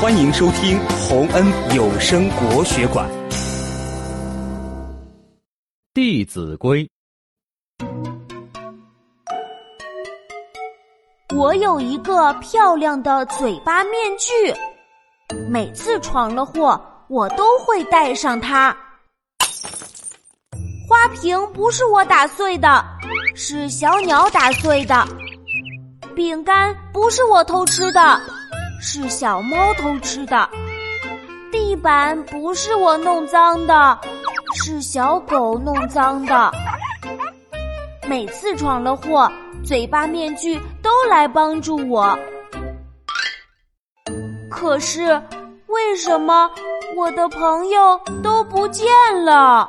欢迎收听洪恩有声国学馆《弟子规》。我有一个漂亮的嘴巴面具，每次闯了祸，我都会戴上它。花瓶不是我打碎的，是小鸟打碎的。饼干不是我偷吃的，是小猫偷吃的。地板不是我弄脏的，是小狗弄脏的。每次闯了祸，嘴巴面具都来帮助我。可是，为什么我的朋友都不见了？